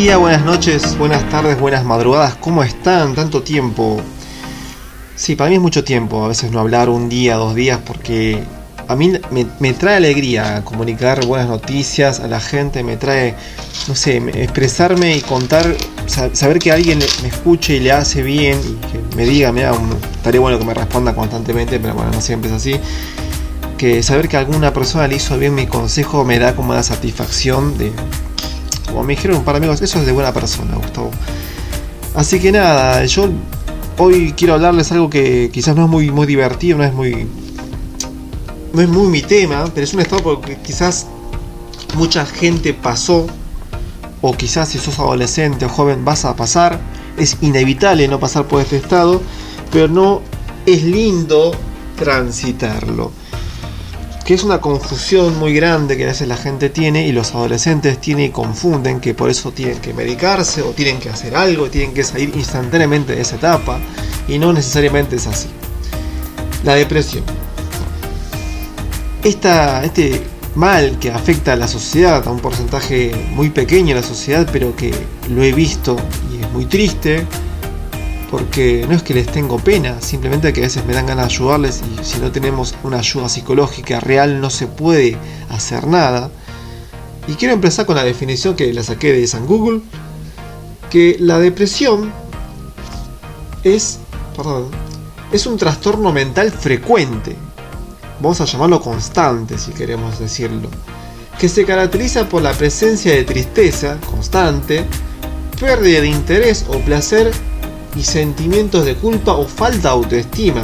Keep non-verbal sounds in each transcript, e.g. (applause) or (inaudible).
Día, buenas noches, buenas tardes, buenas madrugadas, ¿cómo están? Tanto tiempo. Sí, para mí es mucho tiempo, a veces no hablar un día, dos días, porque a mí me, trae alegría comunicar buenas noticias a la gente, me trae, no sé, expresarme y contar, saber que alguien me escuche y le hace bien y que me diga, mira, estaría bueno que me responda constantemente, pero bueno, no siempre es así. Que saber que alguna persona le hizo bien mi consejo me da como la satisfacción de, como me dijeron un par de amigos, eso es de buena persona, Gustavo. Así que nada, yo hoy quiero hablarles algo que quizás no es muy, muy divertido, no es muy. No es muy mi tema, pero es un estado porque quizás mucha gente pasó, o quizás si sos adolescente o joven vas a pasar. Es inevitable no pasar por este estado, pero no es lindo transitarlo que es una confusión muy grande que a veces la gente tiene y los adolescentes tienen y confunden que por eso tienen que medicarse o tienen que hacer algo, tienen que salir instantáneamente de esa etapa y no necesariamente es así. La depresión. Esta, este mal que afecta a la sociedad, a un porcentaje muy pequeño de la sociedad, pero que lo he visto y es muy triste, porque no es que les tengo pena, simplemente que a veces me dan ganas de ayudarles y si no tenemos una ayuda psicológica real no se puede hacer nada. Y quiero empezar con la definición que la saqué de San Google, que la depresión es, es un trastorno mental frecuente, vamos a llamarlo constante si queremos decirlo, que se caracteriza por la presencia de tristeza constante, pérdida de interés o placer y sentimientos de culpa o falta de autoestima.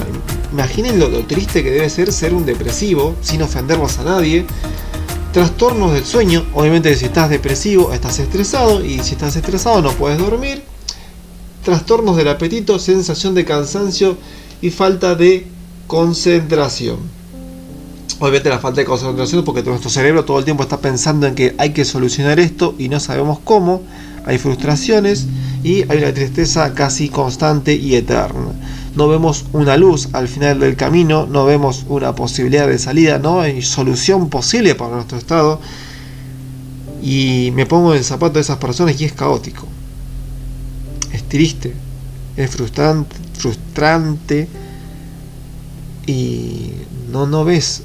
Imaginen lo, triste que debe ser ser un depresivo, sin ofendernos a nadie. Trastornos del sueño, obviamente si estás depresivo estás estresado y si estás estresado no puedes dormir. Trastornos del apetito, sensación de cansancio y falta de concentración. Obviamente la falta de concentración porque nuestro cerebro todo el tiempo está pensando en que hay que solucionar esto y no sabemos cómo. Hay frustraciones y hay una tristeza casi constante y eterna. No vemos una luz al final del camino, no vemos una posibilidad de salida, no hay solución posible para nuestro estado. Y me pongo en el zapato de esas personas y es caótico. Es triste, es frustrante, frustrante y no, no ves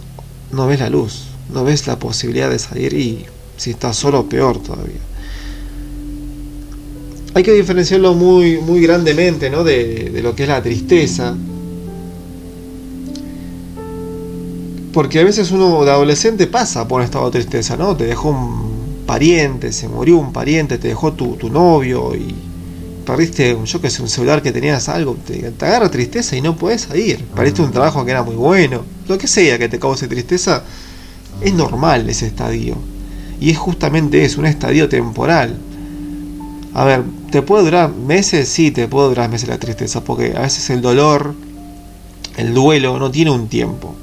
no ves la luz, no ves la posibilidad de salir y si estás solo peor todavía hay que diferenciarlo muy, muy grandemente ¿no? de, lo que es la tristeza. Porque a veces uno de adolescente pasa por un estado de tristeza, ¿no? Te dejó un pariente, se murió un pariente, te dejó tu, novio y perdiste, yo que sé, un celular que tenías algo, te, te agarra tristeza y no puedes salir. Perdiste un trabajo que era muy bueno. Lo que sea que te cause tristeza, es normal ese estadio. Y es justamente eso, un estadio temporal. A ver, ¿te puede durar meses? Sí, te puede durar meses la tristeza, porque a veces el dolor, el duelo, no tiene un tiempo.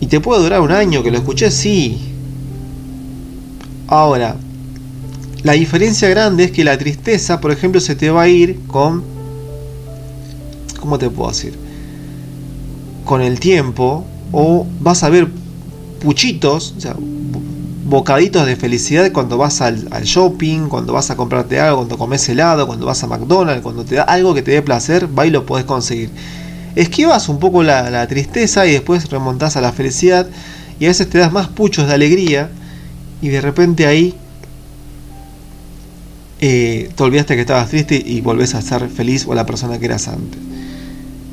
¿Y te puede durar un año? Que lo escuché, sí. Ahora, la diferencia grande es que la tristeza, por ejemplo, se te va a ir con... ¿Cómo te puedo decir? Con el tiempo, o vas a ver puchitos, o sea, bocaditos de felicidad cuando vas al, shopping, cuando vas a comprarte algo, cuando comes helado, cuando vas a McDonald's, cuando te da algo que te dé placer, va y lo podés conseguir. Esquivas un poco la, tristeza y después remontás a la felicidad y a veces te das más puchos de alegría y de repente ahí eh, te olvidaste que estabas triste y volvés a ser feliz o la persona que eras antes.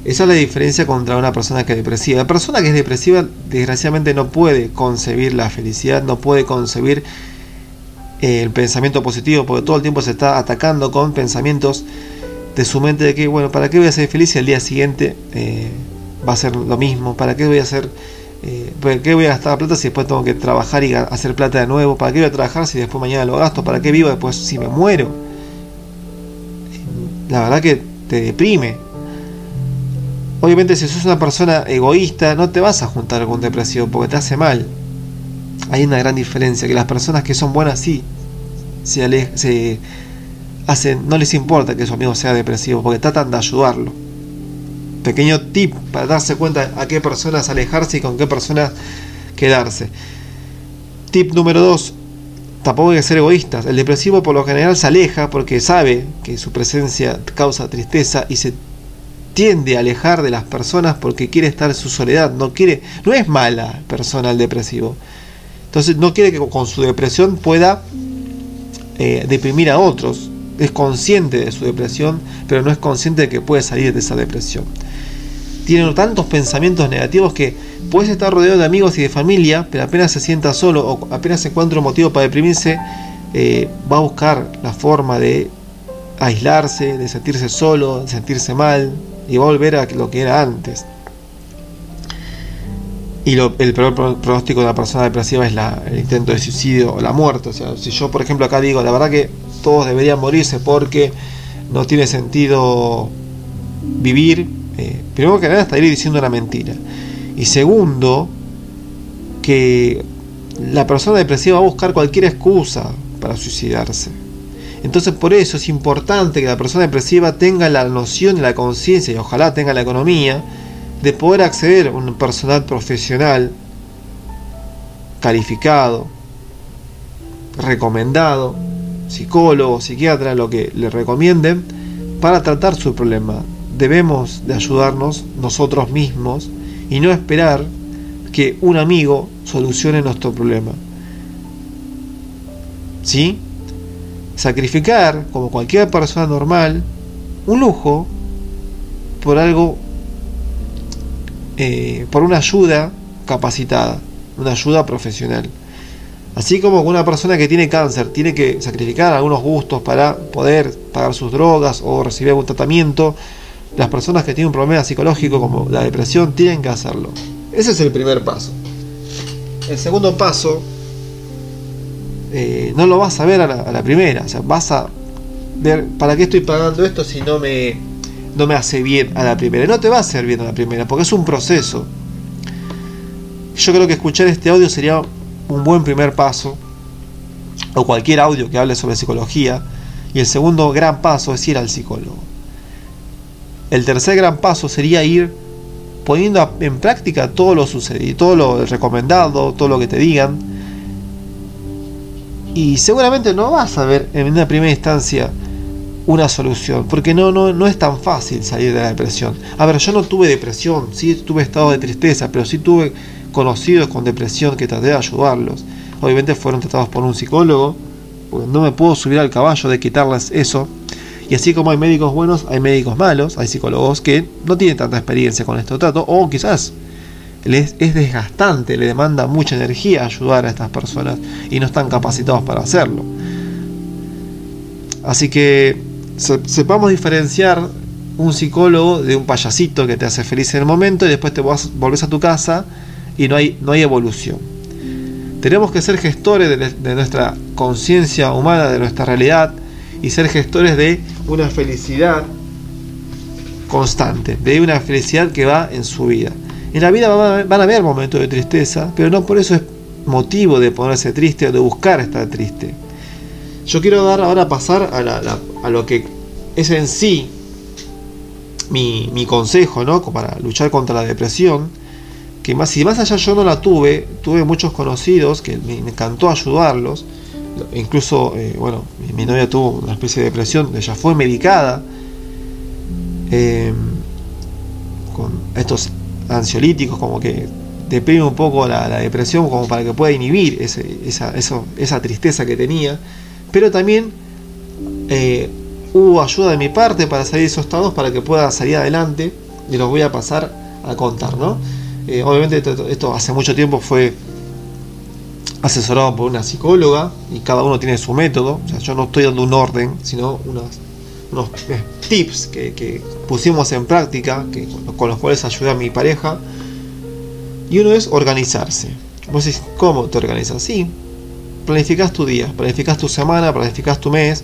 Esa es la diferencia contra una persona que es depresiva. La persona que es depresiva desgraciadamente no puede concebir la felicidad, no puede concebir eh, el pensamiento positivo, porque todo el tiempo se está atacando con pensamientos de su mente de que, bueno, ¿para qué voy a ser feliz si al día siguiente eh, va a ser lo mismo? ¿Para qué voy a hacer... Eh, ¿Para qué voy a gastar plata si después tengo que trabajar y hacer plata de nuevo? ¿Para qué voy a trabajar si después mañana lo gasto? ¿Para qué vivo después si me muero? La verdad que te deprime Obviamente si sos una persona egoísta no te vas a juntar con depresión porque te hace mal. Hay una gran diferencia, que las personas que son buenas sí se, se hacen, no les importa que su amigo sea depresivo porque tratan de ayudarlo. Pequeño tip para darse cuenta a qué personas alejarse y con qué personas quedarse. Tip número 2. tampoco hay que ser egoístas. El depresivo por lo general se aleja porque sabe que su presencia causa tristeza y se tiende a alejar de las personas porque quiere estar en su soledad, no quiere, no es mala persona el depresivo. Entonces no quiere que con su depresión pueda eh, deprimir a otros. Es consciente de su depresión, pero no es consciente de que puede salir de esa depresión. Tiene tantos pensamientos negativos que puedes estar rodeado de amigos y de familia, pero apenas se sienta solo o apenas encuentra un motivo para deprimirse, eh, va a buscar la forma de aislarse, de sentirse solo, de sentirse mal, y volver a lo que era antes. Y el peor pronóstico de una persona depresiva es el intento de suicidio o la muerte. O sea, si yo, por ejemplo, acá digo, la verdad que todos deberían morirse porque no tiene sentido vivir, eh, primero que nada estaría diciendo una mentira. Y segundo, que la persona depresiva va a buscar cualquier excusa para suicidarse. Entonces por eso es importante que la persona depresiva tenga la noción la conciencia, y ojalá tenga la economía, de poder acceder a un personal profesional calificado, recomendado, psicólogo, psiquiatra, lo que le recomienden, para tratar su problema. Debemos de ayudarnos nosotros mismos y no esperar que un amigo solucione nuestro problema. ¿Sí? Sacrificar, como cualquier persona normal, un lujo por algo, eh, por una ayuda capacitada, una ayuda profesional. Así como una persona que tiene cáncer tiene que sacrificar algunos gustos para poder pagar sus drogas o recibir algún tratamiento, las personas que tienen un problema psicológico como la depresión tienen que hacerlo. Ese es el primer paso. El segundo paso eh, no lo vas a ver a la, primera. O sea, vas a ver, ¿para qué estoy pagando esto si no me, no me hace bien a la primera? no te va a hacer bien a la primera, porque es un proceso. Yo creo que escuchar este audio sería un buen primer paso, o cualquier audio que hable sobre psicología. Y el segundo gran paso es ir al psicólogo. El tercer gran paso sería ir poniendo en práctica todo lo sucedido, todo lo recomendado, todo lo que te digan y seguramente no vas a ver en una primera instancia una solución, porque no, no, no es tan fácil salir de la depresión. A ver, yo no tuve depresión, sí tuve estado de tristeza, pero sí tuve conocidos con depresión que traté de ayudarlos. Obviamente fueron tratados por un psicólogo, porque no me puedo subir al caballo de quitarles eso. Y así como hay médicos buenos, hay médicos malos, hay psicólogos que no tienen tanta experiencia con este trato, o quizás es desgastante, le demanda mucha energía ayudar a estas personas y no están capacitados para hacerlo. Así que sepamos diferenciar un psicólogo de un payasito que te hace feliz en el momento y después te volvés a tu casa y no hay, no hay evolución. Tenemos que ser gestores de, de nuestra conciencia humana, de nuestra realidad y ser gestores de una felicidad constante, de una felicidad que va en su vida. En la vida van a haber momentos de tristeza, pero no por eso es motivo de ponerse triste o de buscar estar triste. Yo quiero dar ahora pasar a, lo que es en sí mi, consejo ¿no? para luchar contra la depresión. Que más, si más allá yo no la tuve, tuve muchos conocidos que me encantó ayudarlos. Incluso, eh, bueno, mi, novia tuvo una especie de depresión, ella fue medicada eh, con estos ansiolíticos, como que deprime un poco la, depresión, como para que pueda inhibir esa, esa tristeza que tenía. Pero también eh, hubo ayuda de mi parte para salir de esos estados, para que pueda salir adelante. Y los voy a pasar a contar, ¿no? Eh, obviamente esto, hace mucho tiempo fue asesorado por una psicóloga y cada uno tiene su método. O sea, yo no estoy dando un orden, sino unos, unos tips que, pusimos en práctica, que, con los cuales ayudé a mi pareja. Y uno es organizarse. Vos decís, ¿cómo te organizas? Sí, planificas tu día, planificas tu semana, planificas tu mes.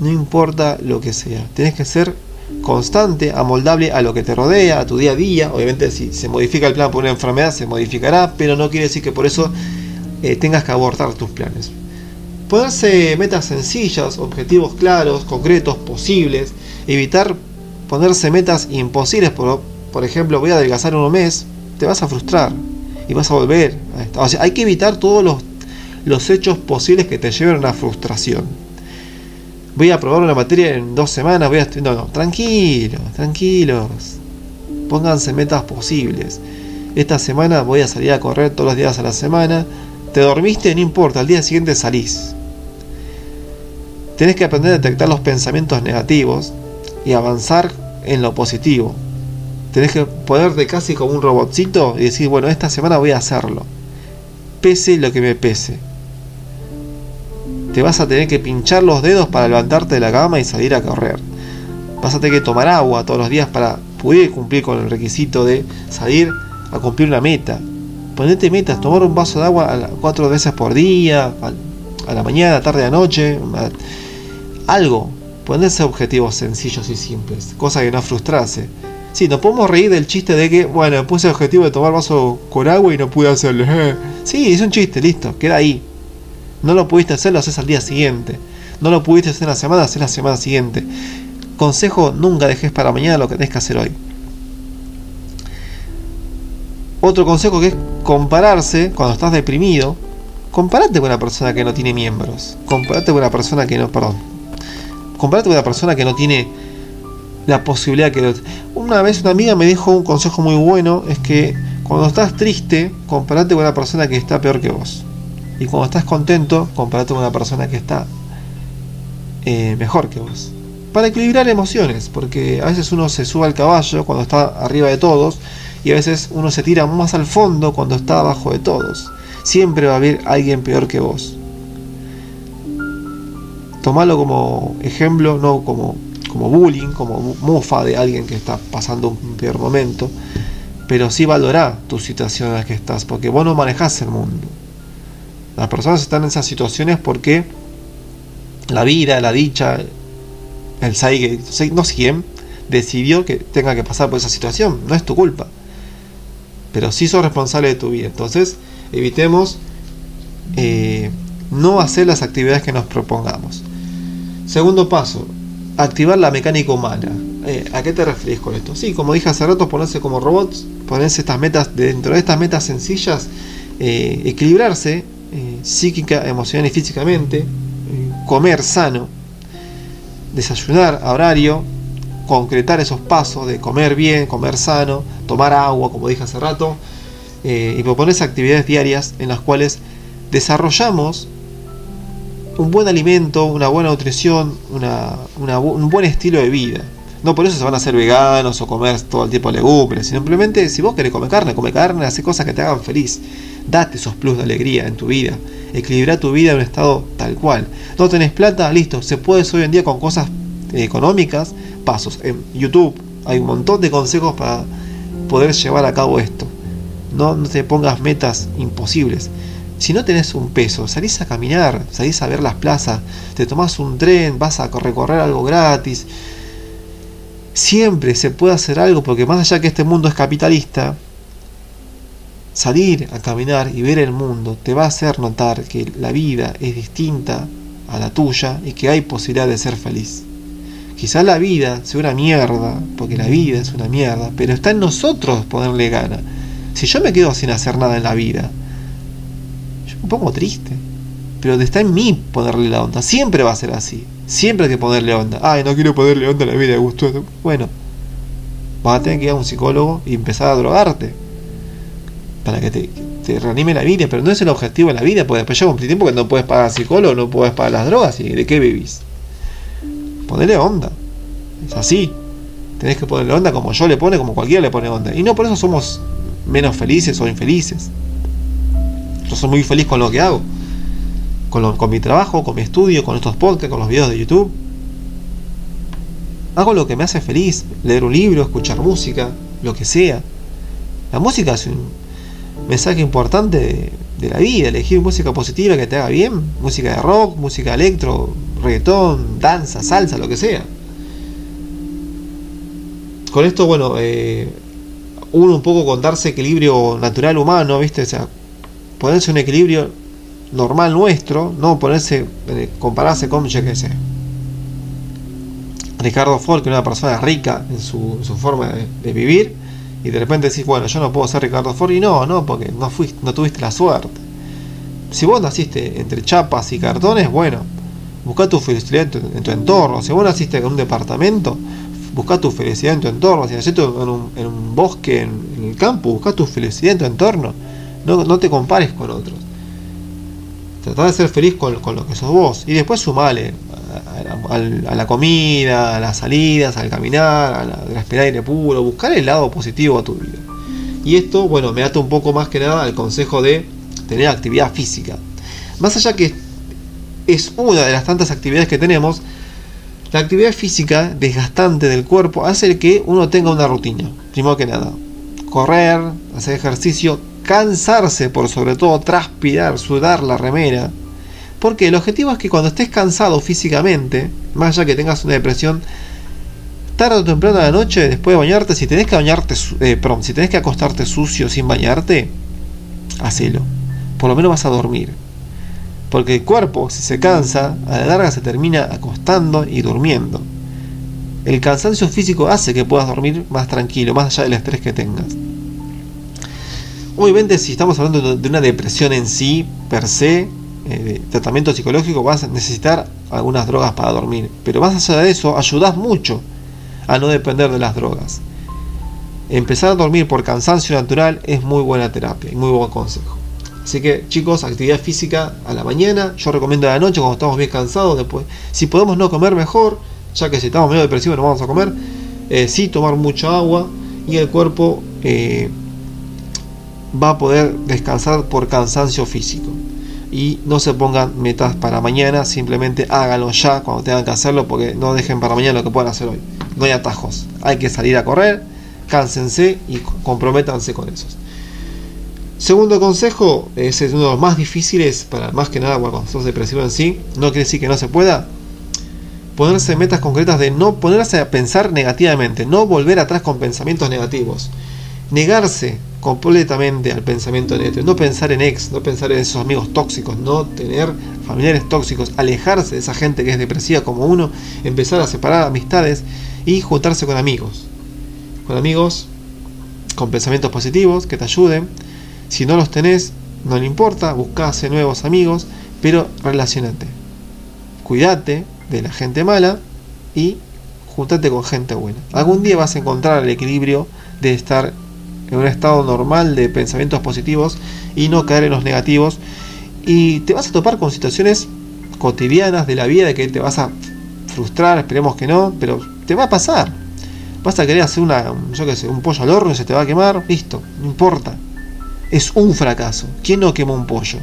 No importa lo que sea. Tienes que ser constante, amoldable a lo que te rodea, a tu día a día. Obviamente si se modifica el plan por una enfermedad, se modificará, pero no quiere decir que por eso eh, tengas que abortar tus planes. Ponerse metas sencillas, objetivos claros, concretos, posibles. Evitar ponerse metas imposibles. Por, por ejemplo, voy a adelgazar un mes. Te vas a frustrar y vas a volver. A o sea, hay que evitar todos los, los hechos posibles que te lleven a una frustración. Voy a probar una materia en dos semanas, voy a... No, no, tranquilos, tranquilos. Pónganse metas posibles. Esta semana voy a salir a correr todos los días a la semana. Te dormiste, no importa, al día siguiente salís. Tenés que aprender a detectar los pensamientos negativos y avanzar en lo positivo. Tenés que ponerte casi como un robotcito y decir, bueno, esta semana voy a hacerlo. Pese lo que me pese. Te vas a tener que pinchar los dedos para levantarte de la cama y salir a correr. Vas a tener que tomar agua todos los días para poder cumplir con el requisito de salir a cumplir una meta. Ponete metas, tomar un vaso de agua cuatro veces por día, a la mañana, tarde, a noche, algo. Ponerse objetivos sencillos y simples, cosa que no frustrarse. Sí, nos podemos reír del chiste de que, bueno, puse el objetivo de tomar vaso con agua y no pude hacerlo. (laughs) sí, es un chiste, listo, queda ahí. No lo pudiste hacer, lo haces al día siguiente. No lo pudiste hacer en la semana, haces la semana siguiente. Consejo, nunca dejes para mañana lo que tenés que hacer hoy. Otro consejo que es compararse cuando estás deprimido. Comparate con una persona que no tiene miembros. Comparate con una persona que no, perdón. Comparate con una persona que no tiene la posibilidad que... Una vez una amiga me dijo un consejo muy bueno, es que cuando estás triste, comparate con una persona que está peor que vos. Y cuando estás contento, comparate con una persona que está eh, mejor que vos. Para equilibrar emociones, porque a veces uno se sube al caballo cuando está arriba de todos y a veces uno se tira más al fondo cuando está abajo de todos. Siempre va a haber alguien peor que vos. Tomalo como ejemplo, no como, como bullying, como mufa de alguien que está pasando un peor momento, pero sí valorá tu situación en la que estás, porque vos no manejás el mundo. Las personas están en esas situaciones porque la vida, la dicha, el Saige, no sé quién, decidió que tenga que pasar por esa situación. No es tu culpa. Pero sí sos responsable de tu vida. Entonces, evitemos eh, no hacer las actividades que nos propongamos. Segundo paso, activar la mecánica humana. Eh, ¿A qué te refieres con esto? Sí, como dije hace rato, ponerse como robots, ponerse estas metas, dentro de estas metas sencillas, eh, equilibrarse psíquica, emocional y físicamente, comer sano, desayunar a horario, concretar esos pasos de comer bien, comer sano, tomar agua, como dije hace rato, eh, y proponerse actividades diarias en las cuales desarrollamos un buen alimento, una buena nutrición, un buen estilo de vida. No por eso se van a hacer veganos o comer todo el tiempo legumbres, simplemente si vos querés comer carne, come carne, hace cosas que te hagan feliz. Date esos plus de alegría en tu vida. Equilibra tu vida en un estado tal cual. No tenés plata, listo. Se puede hoy en día con cosas económicas, pasos. En YouTube hay un montón de consejos para poder llevar a cabo esto. No, te pongas metas imposibles. Si no tenés un peso, salís a caminar, salís a ver las plazas, te tomás un tren, vas a recorrer algo gratis Siempre se puede hacer algo porque más allá que este mundo es capitalista, salir a caminar y ver el mundo te va a hacer notar que la vida es distinta a la tuya y que hay posibilidad de ser feliz. Quizás la vida sea una mierda, porque la vida es una mierda, pero está en nosotros ponerle gana. Si yo me quedo sin hacer nada en la vida, yo me pongo triste, pero está en mí ponerle la onda, siempre va a ser así. Siempre hay que ponerle onda. Ay, no quiero ponerle onda a la vida de gusto. Bueno, vas a tener que ir a un psicólogo y empezar a drogarte. Para que te, reanime la vida. Pero no es el objetivo de la vida, porque después llega un tiempo que no puedes pagar psicólogo, no puedes pagar las drogas. ¿Y de qué vivís? Ponerle onda. Es así. Tenés que ponerle onda como yo le pone, como cualquiera le pone onda. Y no por eso somos menos felices o infelices. Yo soy muy feliz con lo que hago con, mi trabajo, con mi estudio, con estos podcasts, con los videos de YouTube. Hago lo que me hace feliz, leer un libro, escuchar música, lo que sea. La música es un mensaje importante de, la vida, elegir música positiva que te haga bien, música de rock, música electro, reggaetón, danza, salsa, lo que sea. Con esto, bueno, eh, uno un poco con darse equilibrio natural humano, ¿viste? O sea, ponerse un equilibrio normal nuestro, no ponerse, eh, compararse con, yo qué sé, Ricardo Ford, que era una persona rica en su, forma de, vivir, y de repente decís, bueno, yo no puedo ser Ricardo Ford, y no, no, porque no, fuiste, no tuviste la suerte. Si vos naciste entre chapas y cartones, bueno, busca tu felicidad en tu, entorno. Si vos naciste en un departamento, busca tu felicidad en tu entorno. Si naciste en un, en un bosque, en, el campo, busca tu felicidad en tu entorno. No, no te compares con otros. Trata de ser feliz con, lo que sos vos. Y después sumale a, a, la comida, a las salidas, al caminar, a la, a respirar aire puro. Buscar el lado positivo a tu vida. Y esto, bueno, me ata un poco más que nada al consejo de tener actividad física. Más allá que es una de las tantas actividades que tenemos, la actividad física desgastante del cuerpo hace que uno tenga una rutina. Primero que nada, correr, hacer ejercicio, cansarse por sobre todo, transpirar, sudar la remera. Porque el objetivo es que cuando estés cansado físicamente, más allá que tengas una depresión, tarde o temprano a la noche, después de bañarte, si tenés que bañarte, eh, si que acostarte sucio sin bañarte, hacelo. Por lo menos vas a dormir. Porque el cuerpo, si se cansa, a la larga se termina acostando y durmiendo. El cansancio físico hace que puedas dormir más tranquilo, más allá del estrés que tengas. Obviamente si estamos hablando de una depresión en sí, per se, eh, tratamiento psicológico, vas a necesitar algunas drogas para dormir. Pero más allá de eso, ayudas mucho a no depender de las drogas. Empezar a dormir por cansancio natural es muy buena terapia y muy buen consejo. Así que chicos, actividad física a la mañana, yo recomiendo a la noche cuando estamos bien cansados, después, si podemos no comer mejor, ya que si estamos medio depresivos no vamos a comer, eh, sí tomar mucha agua. Y el cuerpo eh, va a poder descansar por cansancio físico. Y no se pongan metas para mañana, simplemente háganlo ya cuando tengan que hacerlo, porque no dejen para mañana lo que puedan hacer hoy. No hay atajos, hay que salir a correr, cánsense y comprométanse con esos. Segundo consejo, ese es uno de los más difíciles, para más que nada cuando sos depresivo en sí, no quiere decir que no se pueda. Ponerse metas concretas de no ponerse a pensar negativamente, no volver atrás con pensamientos negativos. Negarse completamente al pensamiento negativo, no pensar en ex, no pensar en esos amigos tóxicos, no tener familiares tóxicos, alejarse de esa gente que es depresiva como uno, empezar a separar amistades y juntarse con amigos. Con amigos con pensamientos positivos que te ayuden si no los tenés, no le importa, buscase nuevos amigos, pero relacionate. Cuídate de la gente mala y juntate con gente buena. Algún día vas a encontrar el equilibrio de estar en un estado normal de pensamientos positivos y no caer en los negativos. Y te vas a topar con situaciones cotidianas de la vida de que te vas a frustrar, esperemos que no, pero te va a pasar. Vas a querer hacer una, yo qué sé, un pollo al horno y se te va a quemar, listo, no importa es un fracaso. ¿Quién no quema un pollo?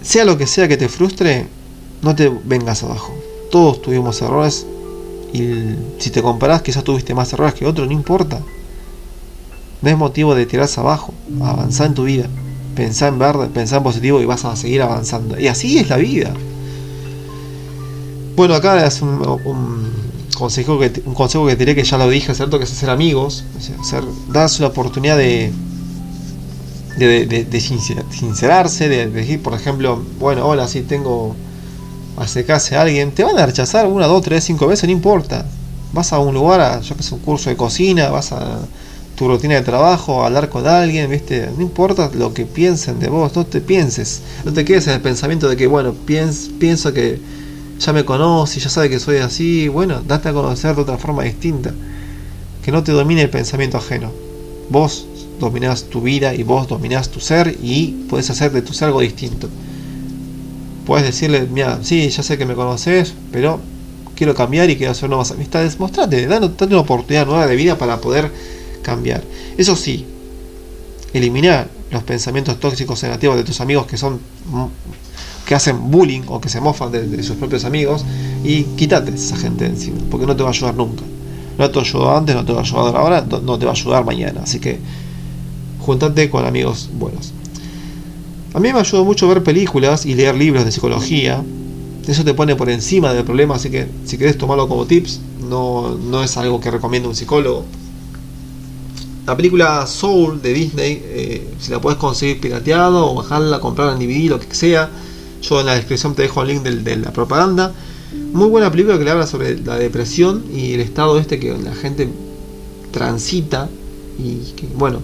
Sea lo que sea que te frustre, no te vengas abajo. Todos tuvimos errores y si te comparás quizás tuviste más errores que otros, no importa. No es motivo de tirarse abajo. Avanzar en tu vida. Pensá en verde, pensá en positivo y vas a seguir avanzando. Y así es la vida. Bueno, acá es un, consejo que, un consejo que te diré que ya lo dije, ¿cierto? Que es hacer amigos, hacer, darse la oportunidad de, de, sincerarse, de, decir, por ejemplo, bueno, hola, si tengo acercarse a alguien, te van a rechazar una, dos, tres, cinco veces, no importa. Vas a un lugar, a, yo que sé, un curso de cocina, vas a tu rutina de trabajo, a hablar con alguien, ¿viste? No importa lo que piensen de vos, no te pienses, no te quedes en el pensamiento de que, bueno, pienso que ya me conoce, ya sabe que soy así, bueno, date a conocer de otra forma distinta. Que no te domine el pensamiento ajeno. Vos dominás tu vida y vos dominás tu ser y puedes hacer de tu ser algo distinto. Puedes decirle, mira, sí, ya sé que me conoces, pero quiero cambiar y quiero hacer nuevas amistades. Mostrate, date una oportunidad nueva de vida para poder cambiar. Eso sí, eliminar los pensamientos tóxicos negativos de tus amigos que son que hacen bullying o que se mofan de, sus propios amigos y quítate esa gente encima, porque no te va a ayudar nunca. No te ayudó antes, no te va a ayudar ahora, no te va a ayudar mañana. Así que juntate con amigos buenos. A mí me ayudó mucho ver películas y leer libros de psicología. Eso te pone por encima del problema, así que si querés tomarlo como tips, no, no es algo que recomienda un psicólogo. La película Soul de Disney, eh, si la puedes conseguir pirateado o bajarla, comprarla en DVD, lo que sea, yo en la descripción te dejo el link de la propaganda. Muy buena película que le habla sobre la depresión y el estado este que la gente transita y que, bueno,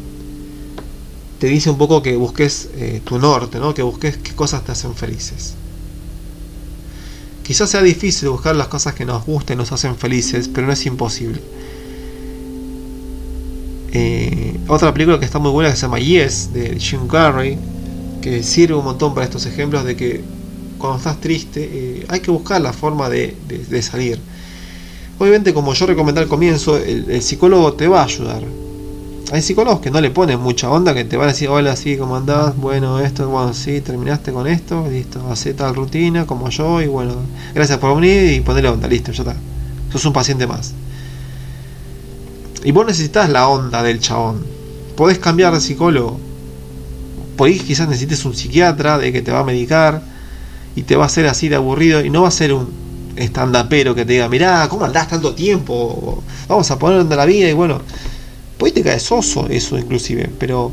te dice un poco que busques eh, tu norte, ¿no? que busques qué cosas te hacen felices. Quizás sea difícil buscar las cosas que nos gusten, nos hacen felices, pero no es imposible. Eh, otra película que está muy buena que se llama Yes, de Jim Carrey, que sirve un montón para estos ejemplos de que cuando estás triste eh, hay que buscar la forma de, salir. Obviamente, como yo recomendé al comienzo, el, psicólogo te va a ayudar. Hay psicólogos que no le ponen mucha onda, que te van a decir, hola, sí, ¿cómo andás? Bueno, esto, bueno, sí, terminaste con esto, listo, hace tal rutina como yo, y bueno, gracias por venir y ponerle onda, listo, ya está. Sos un paciente más. Y vos necesitas la onda del chabón. Podés cambiar de psicólogo. Podés quizás necesites un psiquiatra de que te va a medicar y te va a hacer así de aburrido y no va a ser un estandapero que te diga, mirá, ¿cómo andás tanto tiempo? Vamos a poner onda la vida y bueno, pues te cae soso eso inclusive, pero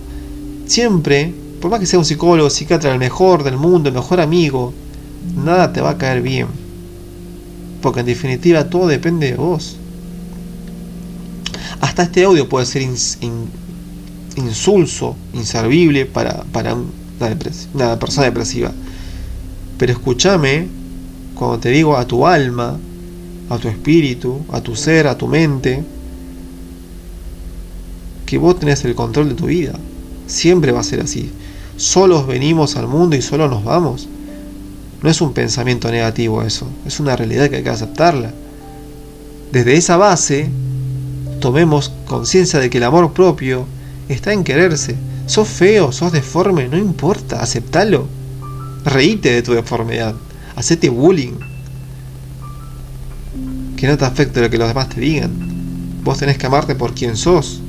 siempre, por más que sea un psicólogo, psiquiatra, el mejor del mundo, el mejor amigo, nada te va a caer bien. Porque en definitiva todo depende de vos. Hasta este audio puede ser insulso, inservible para, para una, persona depresiva. Pero escúchame cuando te digo a tu alma, a tu espíritu, a tu ser, a tu mente, que vos tenés el control de tu vida. Siempre va a ser así. Solos venimos al mundo y solo nos vamos. No es un pensamiento negativo eso, es una realidad que hay que aceptarla. Desde esa base tomemos conciencia de que el amor propio está en quererse. Sos feo, sos deforme, no importa, aceptalo. Reíte de tu deformidad, hacete bullying. Que no te afecte lo que los demás te digan. Vos tenés que amarte por quien sos.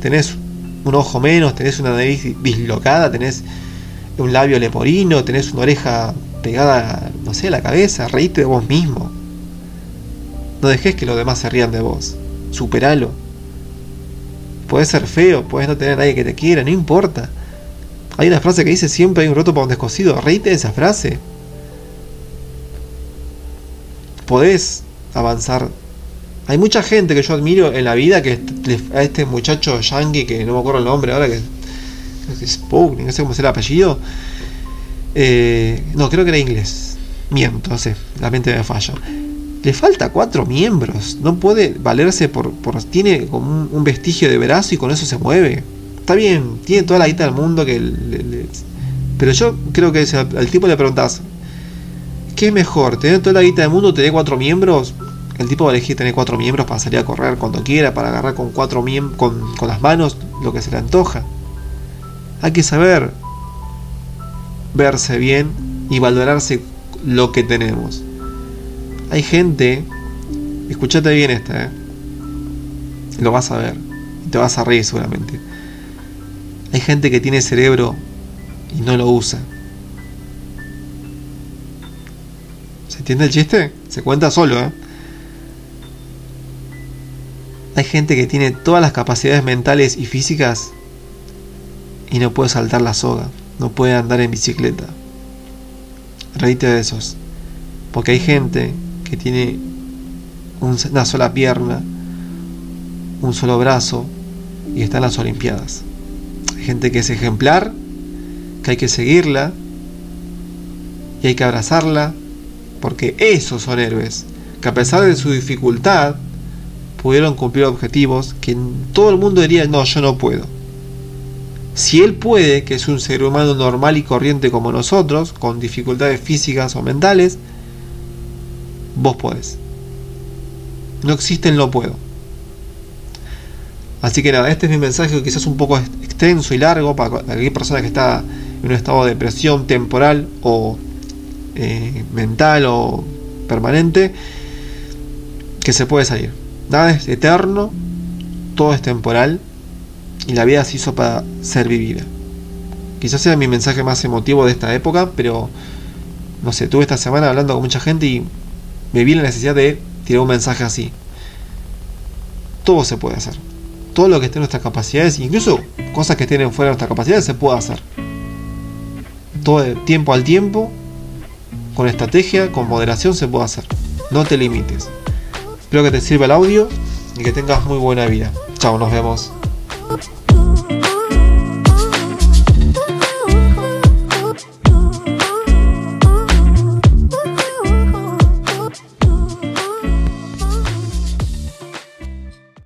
Tenés un ojo menos, tenés una nariz dislocada, tenés un labio leporino, tenés una oreja pegada, no sé, a la cabeza. Reíte de vos mismo. No dejes que los demás se rían de vos superalo. Puedes ser feo, puedes no tener a nadie que te quiera, no importa. Hay una frase que dice siempre hay un roto para un descosido. Reíte de esa frase. Podés avanzar. Hay mucha gente que yo admiro en la vida que a este muchacho yankee, que no me acuerdo el nombre ahora, que, Spook, no sé cómo es el apellido. Eh, no, creo que era inglés. Miento, no sé, la mente me falla le falta cuatro miembros. No puede valerse por. por tiene como un, vestigio de brazo y con eso se mueve. Está bien, tiene toda la guita del mundo que. pero yo creo que al, tipo le preguntas. ¿Qué es mejor? ¿Tener toda la guita del mundo o tener cuatro miembros? El tipo va a elegir tener cuatro miembros para salir a correr cuando quiera, para agarrar con cuatro miembros, con, con las manos lo que se le antoja. Hay que saber verse bien y valorarse lo que tenemos. Hay gente, escúchate bien esta, ¿eh? lo vas a ver, y te vas a reír seguramente. Hay gente que tiene cerebro y no lo usa. ¿Se entiende el chiste? Se cuenta solo, ¿eh? Hay gente que tiene todas las capacidades mentales y físicas y no puede saltar la soga, no puede andar en bicicleta. Reíte de esos. Porque hay gente que tiene una sola pierna, un solo brazo y está en las Olimpiadas. Hay gente que es ejemplar, que hay que seguirla y hay que abrazarla, porque esos son héroes, que a pesar de su dificultad, pudieron cumplir objetivos que todo el mundo diría, no, yo no puedo. Si él puede, que es un ser humano normal y corriente como nosotros, con dificultades físicas o mentales, vos podés. No existe el no puedo. Así que nada, este es mi mensaje quizás un poco extenso y largo para aquella persona que está en un estado de depresión temporal o eh, mental o permanente, que se puede salir. Nada es eterno, todo es temporal y la vida se hizo para ser vivida. Quizás sea mi mensaje más emotivo de esta época, pero no sé, tuve esta semana hablando con mucha gente y me vi la necesidad de tirar un mensaje así. Todo se puede hacer. Todo lo que esté en nuestras capacidades, incluso cosas que estén fuera de nuestras capacidades, se puede hacer. Todo de tiempo al tiempo, con estrategia, con moderación, se puede hacer. No te limites. Espero que te sirva el audio y que tengas muy buena vida. Chao, nos vemos.